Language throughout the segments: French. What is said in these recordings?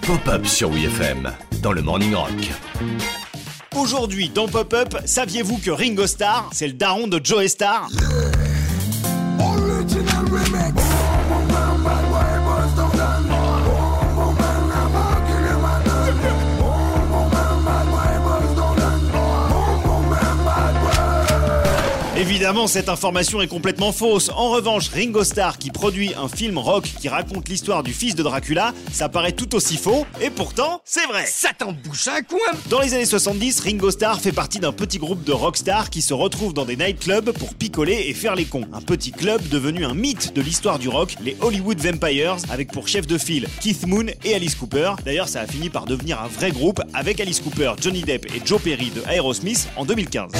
Pop-up sur WFM dans le Morning Rock. Aujourd'hui dans Pop-up, saviez-vous que Ringo Starr, c'est le daron de Joe Starr? Évidemment, cette information est complètement fausse. En revanche, Ringo Starr qui produit un film rock qui raconte l'histoire du fils de Dracula, ça paraît tout aussi faux, et pourtant, c'est vrai. Ça t'en bouge un coin Dans les années 70, Ringo Starr fait partie d'un petit groupe de rockstars qui se retrouvent dans des nightclubs pour picoler et faire les cons. Un petit club devenu un mythe de l'histoire du rock, les Hollywood Vampires, avec pour chef de file Keith Moon et Alice Cooper. D'ailleurs, ça a fini par devenir un vrai groupe avec Alice Cooper, Johnny Depp et Joe Perry de Aerosmith en 2015.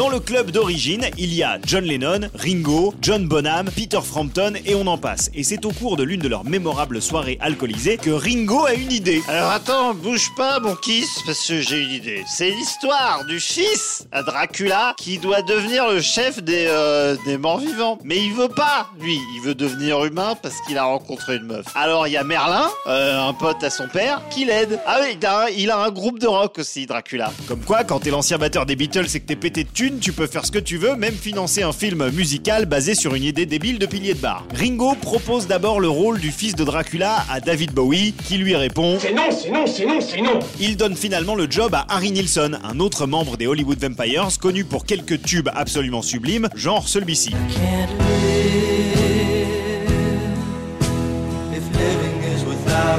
Dans le club d'origine, il y a John Lennon, Ringo, John Bonham, Peter Frampton et on en passe. Et c'est au cours de l'une de leurs mémorables soirées alcoolisées que Ringo a une idée. Alors attends, bouge pas mon kiss, parce que j'ai une idée. C'est l'histoire du fils à Dracula qui doit devenir le chef des, euh, des morts vivants. Mais il veut pas, lui. Il veut devenir humain parce qu'il a rencontré une meuf. Alors il y a Merlin, euh, un pote à son père, qui l'aide. Ah oui, il a, un, il a un groupe de rock aussi, Dracula. Comme quoi, quand t'es l'ancien batteur des Beatles et que t'es pété de thunes, tu peux faire ce que tu veux, même financer un film musical basé sur une idée débile de pilier de bar. Ringo propose d'abord le rôle du fils de Dracula à David Bowie, qui lui répond C'est non, c'est non, c'est non, c'est non Il donne finalement le job à Harry Nilsson, un autre membre des Hollywood Vampires, connu pour quelques tubes absolument sublimes, genre celui-ci.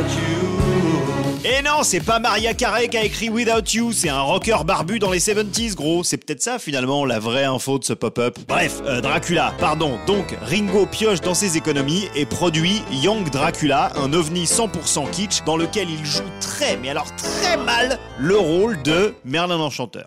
you. Et non, c'est pas Maria Carey qui a écrit Without You, c'est un rocker barbu dans les 70s, gros. C'est peut-être ça finalement la vraie info de ce pop-up. Bref, euh, Dracula, pardon. Donc Ringo pioche dans ses économies et produit Young Dracula, un ovni 100% kitsch dans lequel il joue très, mais alors très mal, le rôle de Merlin l'Enchanteur.